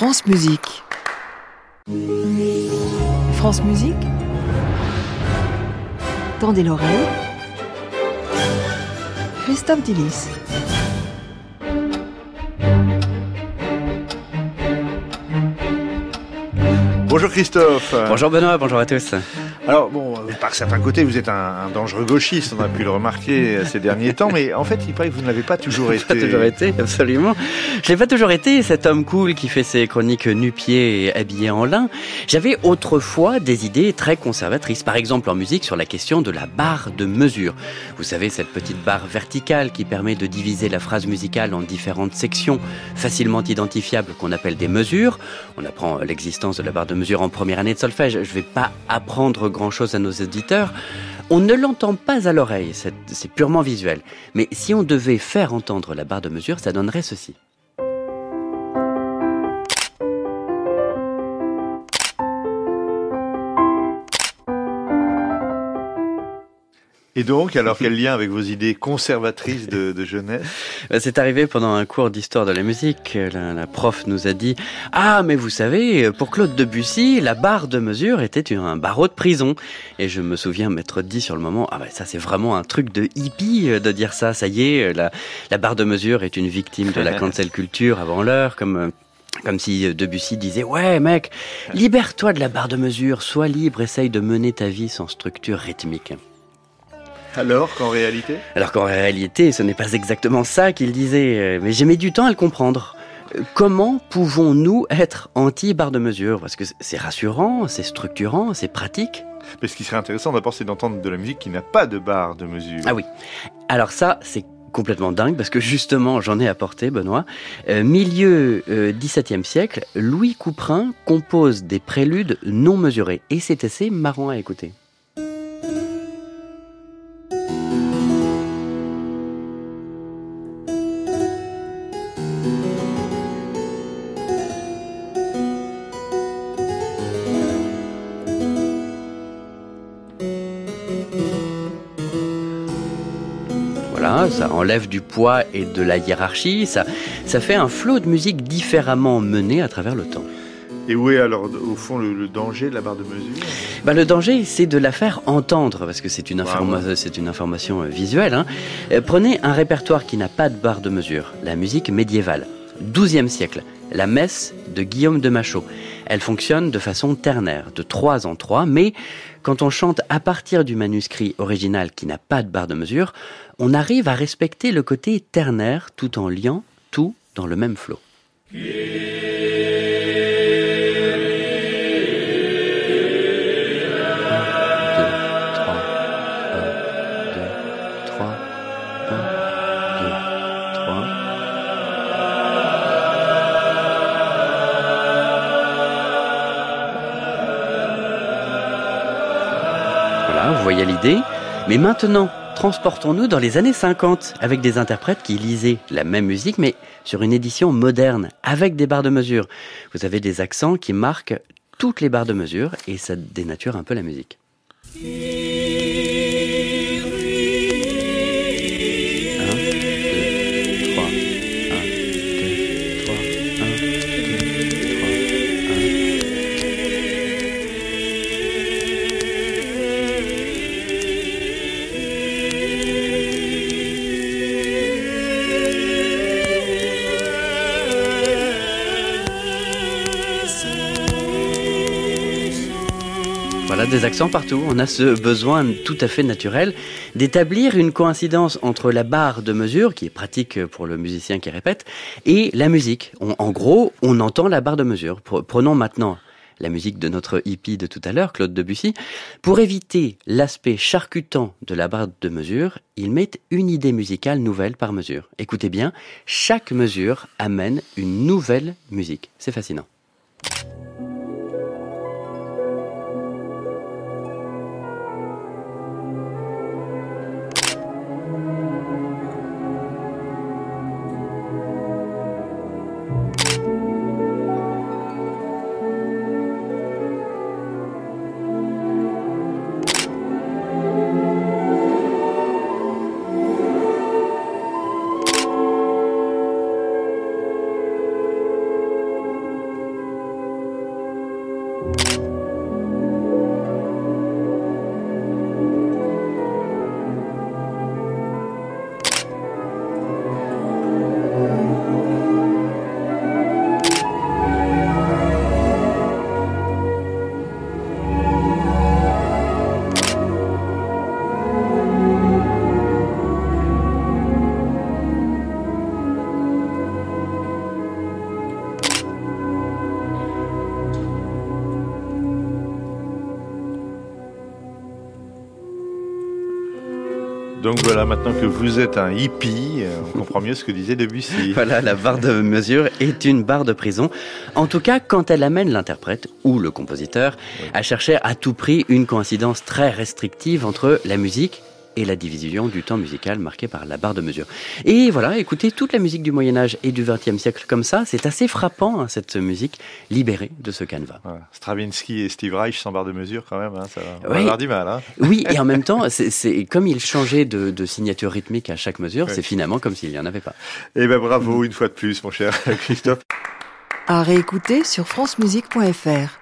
France Musique. France Musique. Tendez l'oreille. Christophe Dillis. Bonjour Christophe. Bonjour Benoît, bonjour à tous. Alors bon, par certains côtés, vous êtes un, un dangereux gauchiste, on a pu le remarquer ces derniers temps, mais en fait, il paraît que vous ne l'avez pas toujours été. Pas toujours été, absolument. Je n'ai pas toujours été cet homme cool qui fait ses chroniques nu-pieds et habillé en lin. J'avais autrefois des idées très conservatrices, par exemple en musique sur la question de la barre de mesure. Vous savez, cette petite barre verticale qui permet de diviser la phrase musicale en différentes sections facilement identifiables qu'on appelle des mesures. On apprend l'existence de la barre de mesure en première année de solfège. Je ne vais pas apprendre grand-chose à nos auditeurs. On ne l'entend pas à l'oreille, c'est c'est purement visuel. Mais si on devait faire entendre la barre de mesure, ça donnerait ceci. Et donc, alors quel lien avec vos idées conservatrices de, de jeunesse Euh, C'est arrivé pendant un cours d'histoire de la musique. La, la prof nous a dit Ah, mais vous savez, pour Claude Debussy, la barre de mesure était un barreau de prison. Et je me souviens m'être dit sur le moment Ah, bah, ça, c'est vraiment un truc de hippie euh, de dire ça. Ça y est, la, la barre de mesure est une victime de la cancel culture avant l'heure, comme. euh, comme si euh, Debussy disait Ouais, mec, libère-toi de la barre de mesure, sois libre, essaye de mener ta vie sans structure rythmique. Alors qu'en réalité Alors qu'en réalité, ce n'est pas exactement ça qu'il disait, euh, mais j'ai mis du temps à le comprendre. Euh, Comment pouvons-nous être anti-barre de mesure? Parce que c'est rassurant, c'est structurant, c'est pratique. Mais ce qui serait intéressant d'abord, c'est d'entendre de la musique qui n'a pas de barre de mesure. Ah oui. Alors ça, c'est complètement dingue parce que justement, j'en ai apporté, Benoît. Euh, milieu euh, XVIIe siècle, Louis Couperin compose des préludes non mesurés et c'est assez marrant à écouter. Voilà, ça enlève du poids et de la hiérarchie, ça, ça fait un flot de musique différemment mené à travers le temps. Et où est alors, au fond, le, le danger de la barre de mesure? Bah, le danger, c'est de la faire entendre, parce que c'est une, Ouais, informa- c'est une information euh, visuelle. hein. Euh, Prenez un répertoire qui n'a pas de barre de mesure, la musique médiévale, 12e siècle, la messe de Guillaume de Machaut. Elle fonctionne de façon ternaire, de 3 en 3, mais quand on chante à partir du manuscrit original qui n'a pas de barre de mesure, on arrive à respecter le côté ternaire tout en liant tout dans le même flot. L'idée. Mais maintenant, transportons-nous dans les années 50 avec des interprètes qui lisaient la même musique mais sur une édition moderne avec des barres de mesure. Vous avez des accents qui marquent toutes les barres de mesure et ça dénature un peu la musique. Voilà des accents partout. On a ce besoin tout à fait naturel d'établir une coïncidence entre la barre de mesure, qui est pratique pour le musicien qui répète, et la musique. En gros, on entend la barre de mesure. Pre- Prenons maintenant la musique de notre hippie de tout à l'heure, Claude Debussy. Pour éviter l'aspect charcutant de la barre de mesure, il met une idée musicale nouvelle par mesure. Écoutez bien, chaque mesure amène une nouvelle musique. C'est fascinant. Donc voilà, maintenant que vous êtes un hippie, euh, on comprend mieux ce que disait Debussy. Voilà, la barre de mesure est une barre de prison. En tout cas, quand elle amène l'interprète ou le compositeur à chercher à tout prix une coïncidence très restrictive entre la musique et la division du temps musical marqué par la barre de mesure. Et voilà, écoutez toute la musique du Moyen Âge et du XXe siècle comme ça, c'est assez frappant hein, cette musique libérée de ce canevas. Stravinsky et Steve Reich sans barre de mesure quand même, hein, ça va, Oui. avoir du mal. Hein. Oui, et en même temps, c'est c'est- comme il changeait de, de signature rythmique à chaque mesure, Ouais. c'est finalement comme s'il n'y en avait pas. Eh ben bravo une fois de plus, mon cher Christophe. À réécouter sur francemusique.fr.